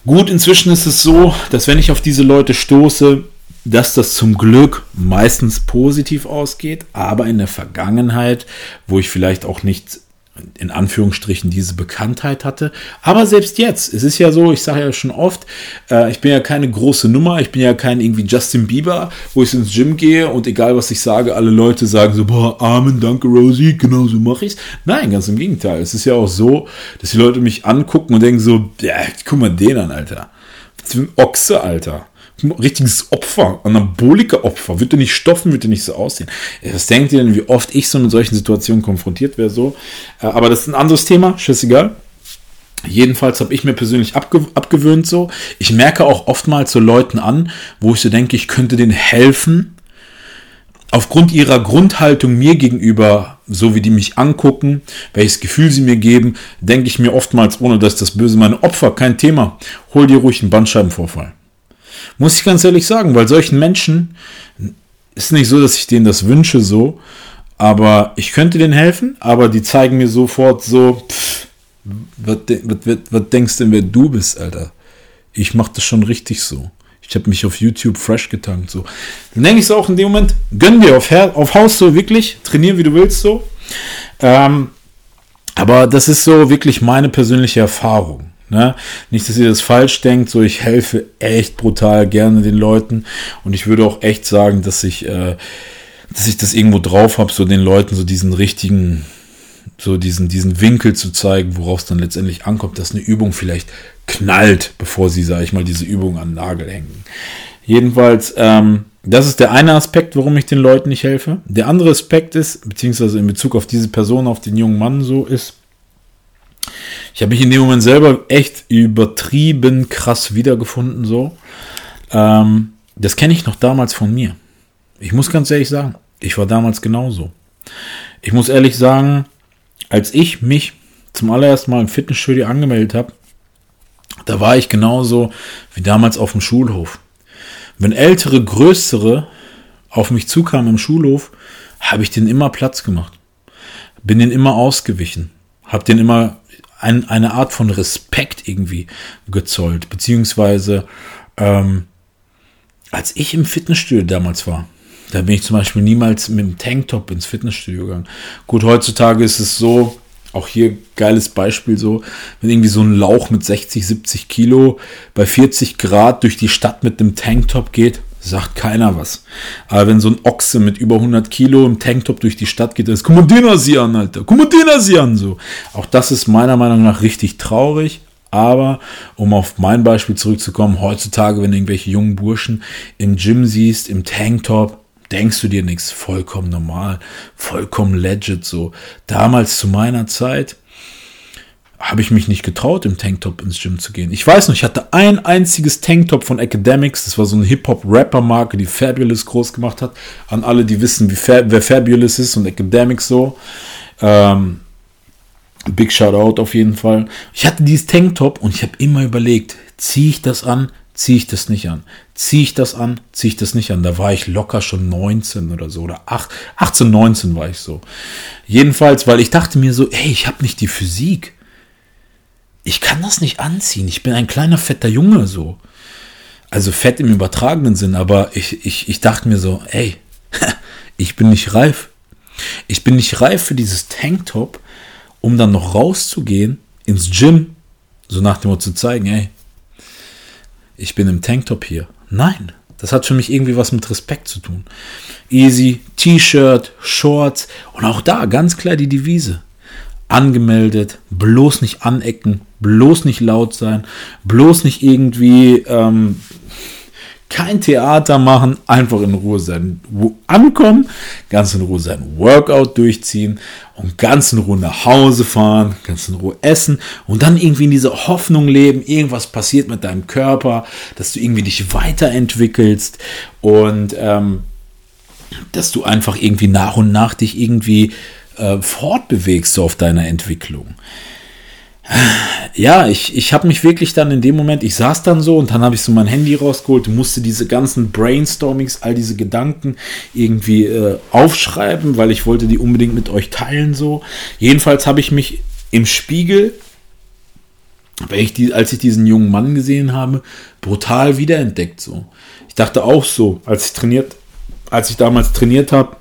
gut, inzwischen ist es so, dass wenn ich auf diese Leute stoße, dass das zum Glück meistens positiv ausgeht, aber in der Vergangenheit, wo ich vielleicht auch nicht in Anführungsstrichen diese Bekanntheit hatte. Aber selbst jetzt, es ist ja so, ich sage ja schon oft, äh, ich bin ja keine große Nummer, ich bin ja kein irgendwie Justin Bieber, wo ich ins Gym gehe und egal was ich sage, alle Leute sagen so, boah, Amen, danke Rosie, genau so mache ich's. Nein, ganz im Gegenteil. Es ist ja auch so, dass die Leute mich angucken und denken so, ja, guck mal den an, Alter. Ochse, Alter richtiges Opfer, Anabolika-Opfer. Wird er nicht stoffen, wird er nicht so aussehen. Was denkt ihr denn, wie oft ich so in solchen Situationen konfrontiert wäre? So. Äh, aber das ist ein anderes Thema, scheißegal. Jedenfalls habe ich mir persönlich abge abgewöhnt so. Ich merke auch oftmals so Leuten an, wo ich so denke, ich könnte denen helfen. Aufgrund ihrer Grundhaltung mir gegenüber, so wie die mich angucken, welches Gefühl sie mir geben, denke ich mir oftmals, ohne dass das Böse meine Opfer, kein Thema. Hol dir ruhig einen Bandscheibenvorfall. Muss ich ganz ehrlich sagen, weil solchen Menschen ist nicht so, dass ich denen das wünsche so, aber ich könnte denen helfen, aber die zeigen mir sofort so, pff, was, denkst denn, wer du bist, Alter? Ich mach das schon richtig so. Ich habe mich auf YouTube fresh getankt, so. Dann denke ich so auch in dem Moment, gönn dir auf, Her auf Haus so wirklich, trainieren wie du willst so. Ähm, aber das ist so wirklich meine persönliche Erfahrung. Ne? Nicht, dass ihr das falsch denkt, so ich helfe echt brutal gerne den Leuten und ich würde auch echt sagen, dass ich, äh, dass ich das irgendwo drauf habe, so den Leuten so diesen richtigen, so diesen, diesen Winkel zu zeigen, worauf es dann letztendlich ankommt, dass eine Übung vielleicht knallt, bevor sie, sage ich mal, diese Übung an den Nagel hängen. Jedenfalls, ähm, das ist der eine Aspekt, warum ich den Leuten nicht helfe. Der andere Aspekt ist, beziehungsweise in Bezug auf diese Person, auf den jungen Mann so ist, Ich habe mich in dem Moment selber echt übertrieben krass wiedergefunden, so. Ähm, das kenne ich noch damals von mir. Ich muss ganz ehrlich sagen, ich war damals genauso. Ich muss ehrlich sagen, als ich mich zum allerersten Mal im Fitnessstudio angemeldet habe, da war ich genauso wie damals auf dem Schulhof. Wenn ältere, größere auf mich zukamen im Schulhof, habe ich denen immer Platz gemacht. Bin denen immer ausgewichen. Habe denen immer ein, eine Art von Respekt irgendwie gezollt. Beziehungsweise, ähm, als ich im Fitnessstudio damals war, da bin ich zum Beispiel niemals mit dem Tanktop ins Fitnessstudio gegangen. Gut, heutzutage ist es so, auch hier geiles Beispiel so, wenn irgendwie so ein Lauch mit 60, 70 Kilo bei 40 Grad durch die Stadt mit dem Tanktop geht, sagt keiner was. Aber wenn so ein Ochse mit über 100 Kilo im Tanktop durch die Stadt geht, dann ist, guck mal den sie an, Alter, guck mal den an, so. Auch das ist meiner Meinung nach richtig traurig. Aber um auf mein Beispiel zurückzukommen, heutzutage, wenn du irgendwelche jungen Burschen im Gym siehst, im Tanktop, denkst du dir nichts, vollkommen normal, vollkommen legit so. Damals zu meiner Zeit habe ich mich nicht getraut, im Tanktop ins Gym zu gehen. Ich weiß noch, ich hatte ein einziges Tanktop von Academics, das war so eine Hip-Hop-Rapper-Marke, die Fabulous groß gemacht hat. An alle, die wissen, wie Fa wer Fabulous ist und Academics so. Ähm, Big Shoutout auf jeden Fall. Ich hatte dieses Tanktop und ich habe immer überlegt, ziehe ich das an, ziehe ich das nicht an. Ziehe ich das an, ziehe ich das nicht an. Da war ich locker schon 19 oder so. Oder 8, 18, 19 war ich so. Jedenfalls, weil ich dachte mir so, ey, ich habe nicht die Physik. Ich kann das nicht anziehen. Ich bin ein kleiner, fetter Junge so. Also fett im übertragenen Sinn, aber ich, ich, ich dachte mir so, ey, ich bin nicht reif. Ich bin nicht reif für dieses Tanktop, um dann noch rauszugehen ins Gym, so nach dem Motto zu zeigen, ey, ich bin im Tanktop hier. Nein, das hat für mich irgendwie was mit Respekt zu tun. Easy, T-Shirt, Shorts und auch da ganz klar die Devise. Angemeldet, bloß nicht anecken, bloß nicht laut sein, bloß nicht irgendwie ähm, kein Theater machen, einfach in Ruhe sein, ankommen, ganz in Ruhe sein Workout durchziehen und ganz in Ruhe nach Hause fahren, ganz in Ruhe essen und dann irgendwie in dieser Hoffnung leben, irgendwas passiert mit deinem Körper, dass du irgendwie dich weiterentwickelst und ähm, dass du einfach irgendwie nach und nach dich irgendwie äh, fortbewegst so auf deiner Entwicklung ja, ich, ich habe mich wirklich dann in dem Moment, ich saß dann so und dann habe ich so mein Handy rausgeholt, musste diese ganzen Brainstormings, all diese Gedanken irgendwie äh, aufschreiben, weil ich wollte die unbedingt mit euch teilen so. Jedenfalls habe ich mich im Spiegel, ich die, als ich diesen jungen Mann gesehen habe, brutal wiederentdeckt so. Ich dachte auch so, als ich trainiert, als ich damals trainiert habe,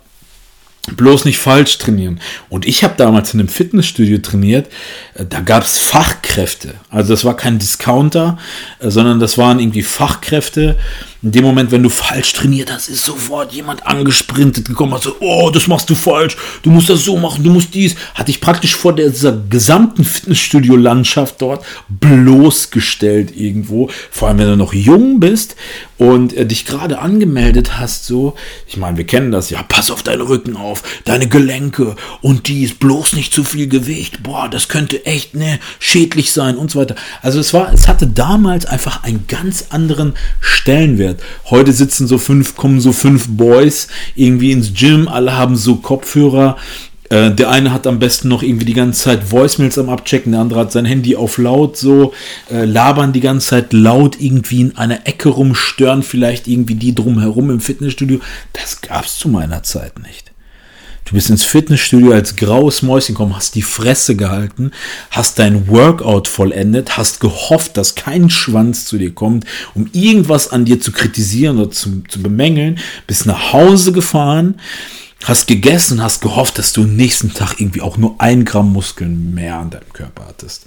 bloß nicht falsch trainieren. Und ich habe damals in einem Fitnessstudio trainiert, äh, da gab es Fachkräfte. Also das war kein Discounter, äh, sondern das waren irgendwie Fachkräfte. In dem Moment, wenn du falsch trainiert hast, ist sofort jemand angesprintet gekommen, hat so, oh, das machst du falsch, du musst das so machen, du musst dies. Hatte ich praktisch vor dieser gesamten Fitnessstudio-Landschaft dort bloßgestellt irgendwo. Vor allem, wenn du noch jung bist und äh, dich gerade angemeldet hast, so, ich meine, wir kennen das, ja, pass auf deinen Rücken auf, deine Gelenke und dies, bloß nicht zu viel Gewicht, boah, das könnte echt, ne, schädlich sein und so weiter. Also es war, es hatte damals einfach einen ganz anderen Stellenwert passiert. Heute sitzen so fünf, kommen so fünf Boys irgendwie ins Gym, alle haben so Kopfhörer. Äh, der eine hat am besten noch irgendwie die ganze Zeit Voicemails am Abchecken, der andere hat sein Handy auf laut so, äh, labern die ganze Zeit laut irgendwie in einer Ecke rum, stören vielleicht irgendwie die drumherum im Fitnessstudio. Das gab es zu meiner Zeit nicht. Du bist ins Fitnessstudio als graues Mäuschen gekommen, hast die Fresse gehalten, hast dein Workout vollendet, hast gehofft, dass kein Schwanz zu dir kommt, um irgendwas an dir zu kritisieren oder zu, zu bemängeln, bist nach Hause gefahren, hast gegessen, hast gehofft, dass du nächsten Tag irgendwie auch nur ein Gramm Muskeln mehr an deinem Körper hattest.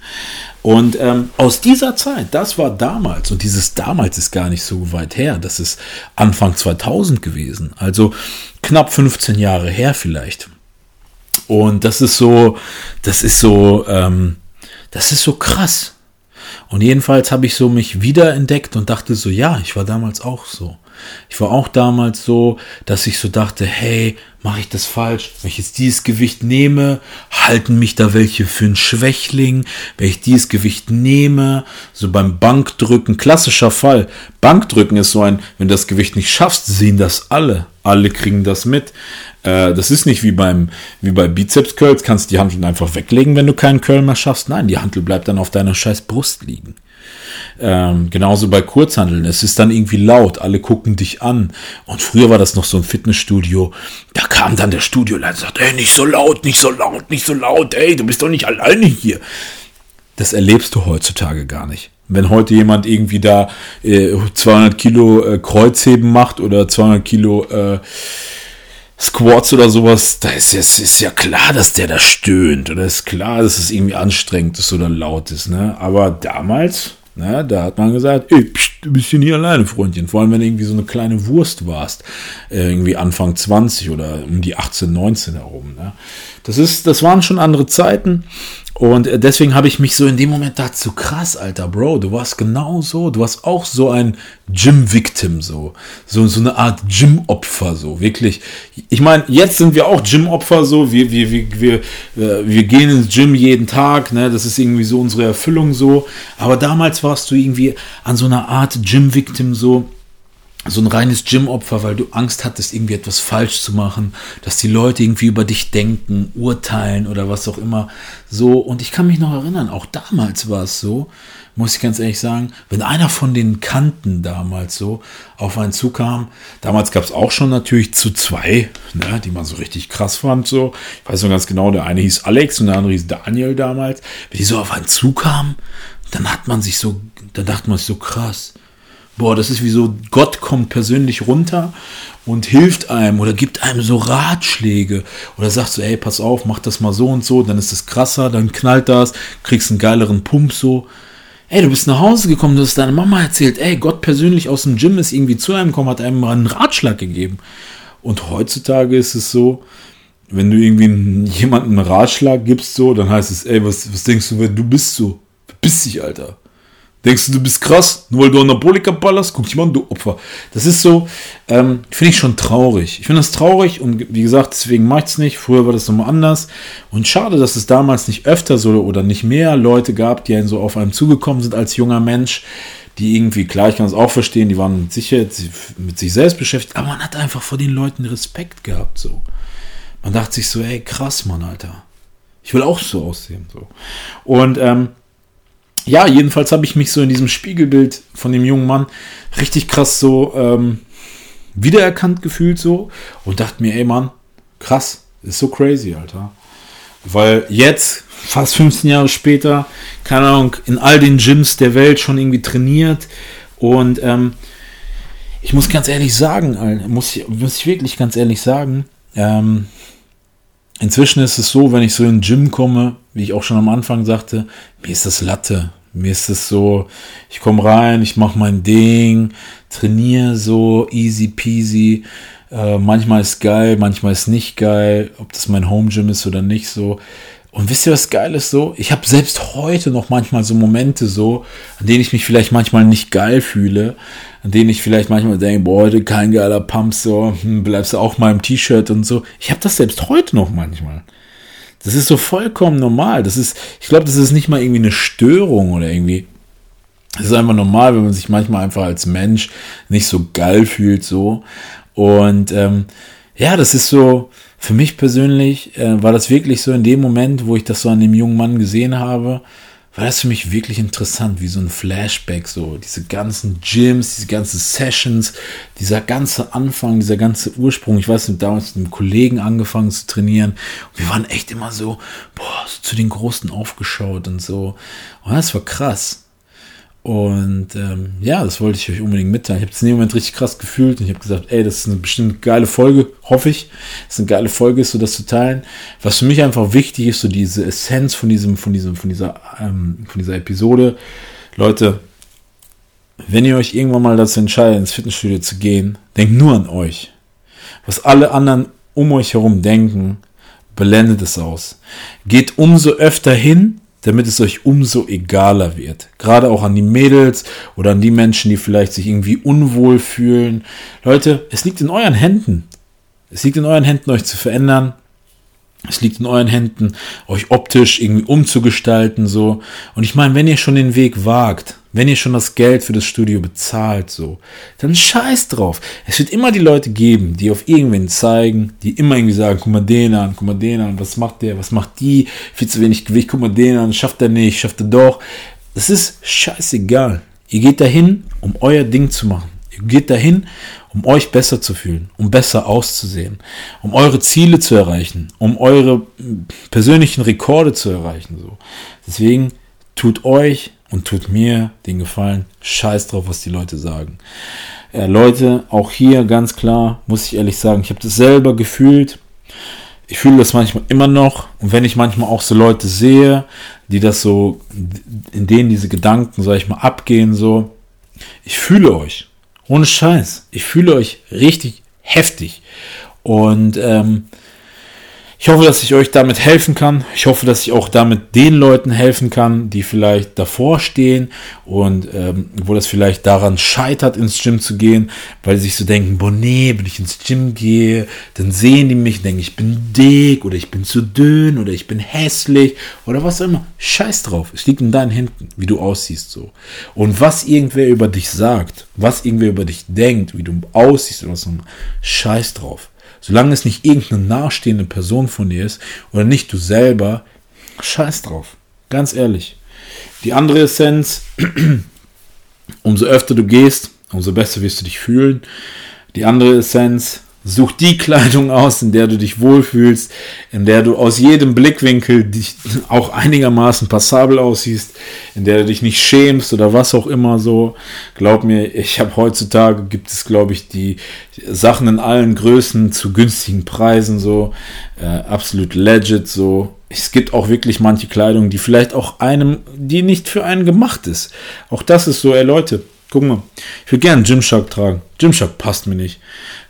Und ähm, aus dieser Zeit, das war damals, und dieses damals ist gar nicht so weit her, das ist Anfang 2000 gewesen, also knapp 15 Jahre her vielleicht. Und das ist so, das ist so, ähm, das ist so krass. Und jedenfalls habe ich so mich wiederentdeckt und dachte so, ja, ich war damals auch so. Ich war auch damals so, dass ich so dachte, hey, mache ich das falsch? Wenn ich jetzt dieses Gewicht nehme, halten mich da welche für einen Schwächling? Wenn ich dieses Gewicht nehme, so beim Bankdrücken, klassischer Fall. Bankdrücken ist so ein, wenn du das Gewicht nicht schaffst, sehen das alle. Alle kriegen das mit. Äh, das ist nicht wie beim, wie bei Bizeps Curls, kannst die Handel einfach weglegen, wenn du keinen Curl mehr schaffst. Nein, die Handel bleibt dann auf deiner scheiß Brust liegen. Ähm, genauso bei Kurzhandeln. Es ist dann irgendwie laut, alle gucken dich an. Und früher war das noch so ein Fitnessstudio. Da kam dann der Studioleiter und sagt, ey, nicht so laut, nicht so laut, nicht so laut, ey, du bist doch nicht alleine hier. Das erlebst du heutzutage gar nicht. Wenn heute jemand irgendwie da äh, 200 Kilo äh, Kreuzheben macht oder 200 Kilo äh, Squats oder sowas, da ist, es ist ja klar, dass der da stöhnt oder ist klar, dass es irgendwie anstrengend ist oder laut ist. Ne? Aber damals, na, da hat man gesagt, ey, pst, du bist hier nie alleine, Freundchen. Vor allem, wenn du irgendwie so eine kleine Wurst warst. Äh, irgendwie Anfang 20 oder um die 18, 19 herum. Ne? Das, ist, das waren schon andere Zeiten. Und äh, deswegen habe ich mich so in dem Moment dazu krass, alter Bro, du warst genau so, du warst auch so ein Gym-Victim, so. so. So eine Art Gym-Opfer, so, wirklich. Ich meine, jetzt sind wir auch Gym-Opfer, so, wir, wir, wir, wir, äh, wir gehen ins Gym jeden Tag, ne, das ist irgendwie so unsere Erfüllung, so. Aber damals warst du irgendwie an so einer Art Gym-Victim, so so ein reines Gym-Opfer, weil du Angst hattest, irgendwie etwas falsch zu machen, dass die Leute irgendwie über dich denken, urteilen oder was auch immer. So, und ich kann mich noch erinnern, auch damals war es so, muss ich ganz ehrlich sagen, wenn einer von den Kanten damals so auf einen zukam, damals gab es auch schon natürlich zu zwei, ne, die man so richtig krass fand, so. Ich weiß noch ganz genau, der eine hieß Alex und der andere hieß Daniel damals. Wenn die so auf einen zukamen, dann hat man sich so, dann dachte man sich so krass boah, das ist wie so, Gott kommt persönlich runter und hilft einem oder gibt einem so Ratschläge oder sagt so, ey, pass auf, mach das mal so und so, dann ist es krasser, dann knallt das, kriegst einen geileren Pump so. Ey, du bist nach Hause gekommen, du hast deine Mama erzählt, ey, Gott persönlich aus dem Gym ist irgendwie zu einem gekommen, hat einem mal einen Ratschlag gegeben. Und heutzutage ist es so, wenn du irgendwie jemandem einen Ratschlag gibst, so, dann heißt es, ey, was, was denkst du, wer du bist so? Bist dich, Alter. Denkst du, du bist krass, nur weil du Anabolika ballerst? Guck dich mal an, du Opfer. Das ist so, ähm, finde ich schon traurig. Ich finde das traurig und wie gesagt, deswegen mache ich es nicht. Früher war das nochmal anders. Und schade, dass es damals nicht öfter so oder nicht mehr Leute gab, die einen so auf einem zugekommen sind als junger Mensch, die irgendwie, klar, ich kann das auch verstehen, die waren mit Sicherheit mit sich selbst beschäftigt, aber man hat einfach vor den Leuten Respekt gehabt, so. Man dachte sich so, ey, krass, Mann, Alter. Ich will auch so aussehen, so. Und, ähm, ja, jedenfalls habe ich mich so in diesem Spiegelbild von dem jungen Mann richtig krass so ähm, wiedererkannt gefühlt so und dachte mir, ey Mann, krass, ist so crazy, Alter. Weil jetzt, fast 15 Jahre später, keine Ahnung, in all den Gyms der Welt schon irgendwie trainiert und ähm, ich muss ganz ehrlich sagen, muss ich, muss ich wirklich ganz ehrlich sagen, ähm, inzwischen ist es so, wenn ich so in den Gym komme, wie ich auch schon am Anfang sagte, mir ist das Latte. Mir ist es so, ich komme rein, ich mache mein Ding, trainiere so easy peasy. Äh, manchmal ist geil, manchmal ist nicht geil, ob das mein Home Gym ist oder nicht so. Und wisst ihr, was geil ist so? Ich habe selbst heute noch manchmal so Momente so, an denen ich mich vielleicht manchmal nicht geil fühle, an denen ich vielleicht manchmal denke, boah, heute kein geiler Pump, so, hm, bleibst du auch mal im T-Shirt und so. Ich habe das selbst heute noch manchmal. Das ist so vollkommen normal. Das ist, ich glaube, das ist nicht mal irgendwie eine Störung oder irgendwie. Es ist einfach normal, wenn man sich manchmal einfach als Mensch nicht so geil fühlt, so. Und ähm, ja, das ist so, für mich persönlich äh, war das wirklich so in dem Moment, wo ich das so an dem jungen Mann gesehen habe, war das für mich wirklich interessant, wie so ein Flashback, so diese ganzen Gyms, diese ganzen Sessions, dieser ganze Anfang, dieser ganze Ursprung. Ich weiß nicht, damals mit einem Kollegen angefangen zu trainieren. Und wir waren echt immer so, boah, so zu den Großen aufgeschaut und so. Und das war krass. Und ähm, ja, das wollte ich euch unbedingt mitteilen. Ich habe es in dem Moment richtig krass gefühlt und ich habe gesagt, ey, das ist eine bestimmt geile Folge, hoffe ich. Das ist eine geile Folge, ist so das zu teilen. Was für mich einfach wichtig ist, so diese Essenz von diesem, von diesem, von dieser, ähm, von dieser Episode. Leute, wenn ihr euch irgendwann mal dazu entscheidet, ins Fitnessstudio zu gehen, denkt nur an euch. Was alle anderen um euch herum denken, blendet es aus. Geht umso öfter hin, damit es euch umso egaler wird. Gerade auch an die Mädels oder an die Menschen, die vielleicht sich irgendwie unwohl fühlen. Leute, es liegt in euren Händen. Es liegt in euren Händen, euch zu verändern. Es liegt in euren Händen, euch optisch irgendwie umzugestalten, so. Und ich meine, wenn ihr schon den Weg wagt, wenn ihr schon das Geld für das Studio bezahlt, so, dann scheiß drauf. Es wird immer die Leute geben, die auf irgendwen zeigen, die immer irgendwie sagen, guck mal den an, guck mal den an, was macht der, was macht die, viel zu wenig Gewicht, guck mal den an, schafft er nicht, schafft er doch. Das ist scheißegal. Ihr geht dahin, um euer Ding zu machen. Ihr geht dahin, um euch besser zu fühlen, um besser auszusehen, um eure Ziele zu erreichen, um eure persönlichen Rekorde zu erreichen. So. Deswegen tut euch und tut mir den Gefallen, scheiß drauf, was die Leute sagen. Äh, Leute, auch hier ganz klar, muss ich ehrlich sagen, ich habe das selber gefühlt. Ich fühle das manchmal immer noch. Und wenn ich manchmal auch so Leute sehe, die das so, in denen diese Gedanken, sag ich mal, abgehen, so, ich fühle euch. Ohne Scheiß. Ich fühle euch richtig heftig. Und ähm, ich hoffe, dass ich euch damit helfen kann. Ich hoffe, dass ich auch damit den Leuten helfen kann, die vielleicht davor stehen und ähm, wo das vielleicht daran scheitert, ins Gym zu gehen, weil sie sich so denken, boah nee, wenn ich ins Gym gehe, dann sehen die mich, denken, ich bin dick oder ich bin zu dünn oder ich bin hässlich oder was auch immer. Scheiß drauf. Es liegt in deinen Händen, wie du aussiehst so. Und was irgendwer über dich sagt, was irgendwer über dich denkt, wie du aussiehst oder so, scheiß drauf. Solange es nicht irgendeine nahestehende Person von dir ist oder nicht du selber, scheiß drauf. Ganz ehrlich. Die andere Essenz, umso öfter du gehst, umso besser wirst du dich fühlen. Die andere Essenz, Such die Kleidung aus, in der du dich wohlfühlst, in der du aus jedem Blickwinkel dich auch einigermaßen passabel aussiehst, in der du dich nicht schämst oder was auch immer so. Glaub mir, ich habe heutzutage gibt es, glaube ich, die Sachen in allen Größen zu günstigen Preisen so, äh, absolut legit so. Es gibt auch wirklich manche Kleidung, die vielleicht auch einem, die nicht für einen gemacht ist. Auch das ist so, ey Leute, guck mal, ich will gerne Gymshark tragen. Gymshark passt mir nicht.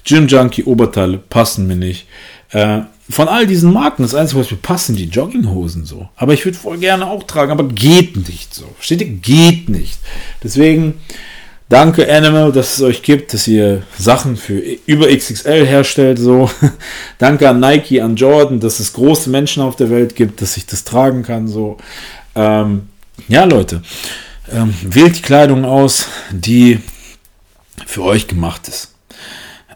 Gym Junkie Oberteile passen mir nicht. Äh, von all diesen Marken, das Einzige, was mir passen, die Jogginghosen so. Aber ich würde voll gerne auch tragen, aber geht nicht so. Versteht ihr? Geht nicht. Deswegen, danke Animal, dass es euch gibt, dass ihr Sachen für über XXL herstellt so. danke an Nike, an Jordan, dass es große Menschen auf der Welt gibt, dass ich das tragen kann so. Ähm, ja, Leute, ähm, wählt die Kleidung aus, die für euch gemacht ist.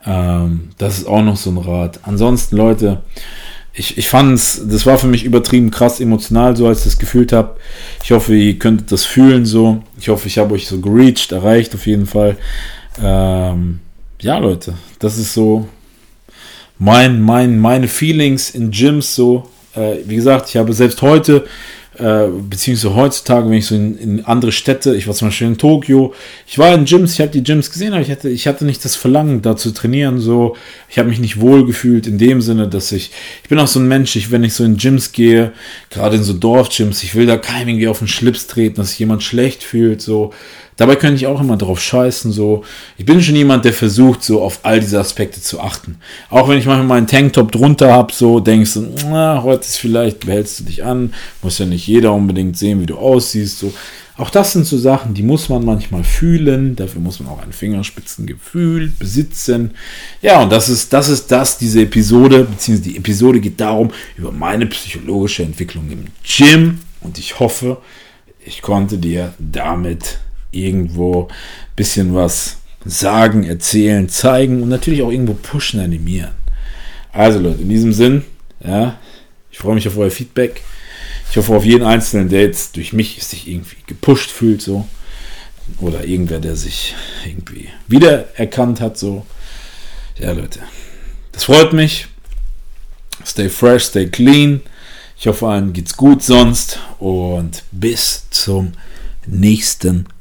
Ähm, das ist auch noch so ein Rat. Ansonsten, Leute, ich, ich fand es, das war für mich übertrieben krass emotional, so als ich das gefühlt habe. Ich hoffe, ihr könntet das fühlen so. Ich hoffe, ich habe euch so gereached, erreicht auf jeden Fall. Ähm, ja, Leute, das ist so mein, mein, meine Feelings in Gyms so. Äh, wie gesagt, ich habe selbst heute äh, beziehungsweise heutzutage, wenn ich so in, in, andere Städte, ich war zum Beispiel in Tokio, ich war in Gyms, ich habe die Gyms gesehen, aber ich hatte, ich hatte nicht das Verlangen, da zu trainieren, so, ich habe mich nicht wohl gefühlt in dem Sinne, dass ich, ich bin auch so ein Mensch, ich, wenn ich so in Gyms gehe, gerade in so Dorfgyms, ich will da keinem irgendwie auf den Schlips treten, dass sich jemand schlecht fühlt, so, Dabei könnte ich auch immer drauf scheißen, so. Ich bin schon jemand, der versucht, so auf all diese Aspekte zu achten. Auch wenn ich manchmal meinen Tanktop drunter habe, so, denkst du, na, heute ist vielleicht, behältst du dich an, muss ja nicht jeder unbedingt sehen, wie du aussiehst, so. Auch das sind so Sachen, die muss man manchmal fühlen. Dafür muss man auch ein Fingerspitzengefühl besitzen. Ja, und das ist, das ist das, diese Episode, beziehungsweise die Episode geht darum, über meine psychologische Entwicklung im Gym. Und ich hoffe, ich konnte dir damit irgendwo ein bisschen was sagen, erzählen, zeigen und natürlich auch irgendwo pushen, animieren. Also Leute, in diesem Sinn, ja, ich freue mich auf euer Feedback. Ich hoffe auf jeden Einzelnen, der jetzt durch mich sich irgendwie gepusht fühlt, so. Oder irgendwer, der sich irgendwie wiedererkannt hat, so. Ja, Leute, das freut mich. Stay fresh, stay clean. Ich hoffe, allen geht's gut sonst und bis zum nächsten Mal.